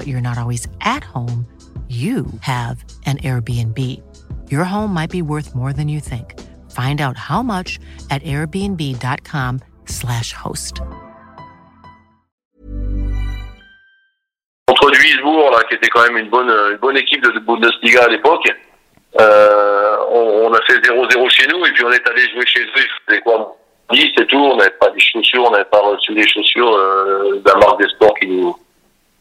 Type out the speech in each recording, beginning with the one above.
but you're not always at home, you have an Airbnb. Your home might be worth more than you think. Find out how much at airbnb.com/slash host. Contre Duisbourg, là, qui était quand même une bonne, une bonne équipe de Bundesliga à l'époque, euh, on, on, a fait 0-0 chez nous et puis on est allé jouer chez eux. Faisait quoi 10 et tout. On n'avait pas des chaussures, on n'avait pas reçu des chaussures euh, de marque des sports qui nous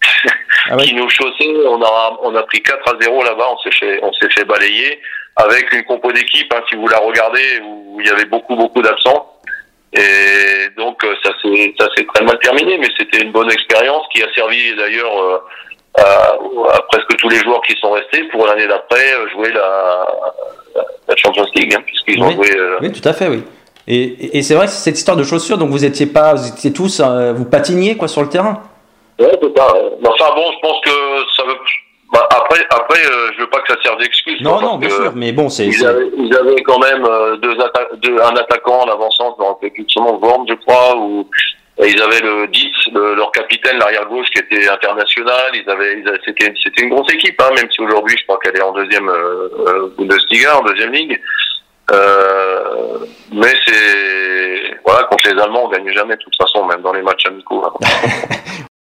ah qui nous chaussait. On a, on a pris 4 à 0 là-bas, on s'est fait, on s'est fait balayer avec une compo d'équipe, hein, si vous la regardez, où il y avait beaucoup, beaucoup d'absents. Et donc, euh, ça s'est, ça s'est très mal terminé, mais c'était une bonne expérience qui a servi d'ailleurs euh, à, à, presque tous les joueurs qui sont restés pour l'année d'après euh, jouer la, la Champions League, hein, puisqu'ils oui. ont joué. Euh... Oui, tout à fait, oui. Et, et c'est vrai, cette histoire de chaussures, donc vous étiez pas, vous étiez tous, euh, vous patiniez quoi sur le terrain? Ouais, c'est ça. Enfin bon, je pense que ça veut. Bah, après, après, euh, je veux pas que ça serve d'excuse. Non, non, bien sûr, mais bon, c'est. Ils, avaient, ils avaient quand même euh, deux, atta deux un attaquant en avançant, je me rappelle plus de son nom, Worm, je crois, ou ils avaient le 10, le, leur capitaine, l'arrière gauche, qui était international. Ils avaient, ils avaient c'était, c'était une grosse équipe, hein, même si aujourd'hui, je crois qu'elle est en deuxième euh, Bundesliga, en deuxième ligue. Euh, mais c'est voilà contre les Allemands on gagne jamais de toute façon même dans les matchs amicaux.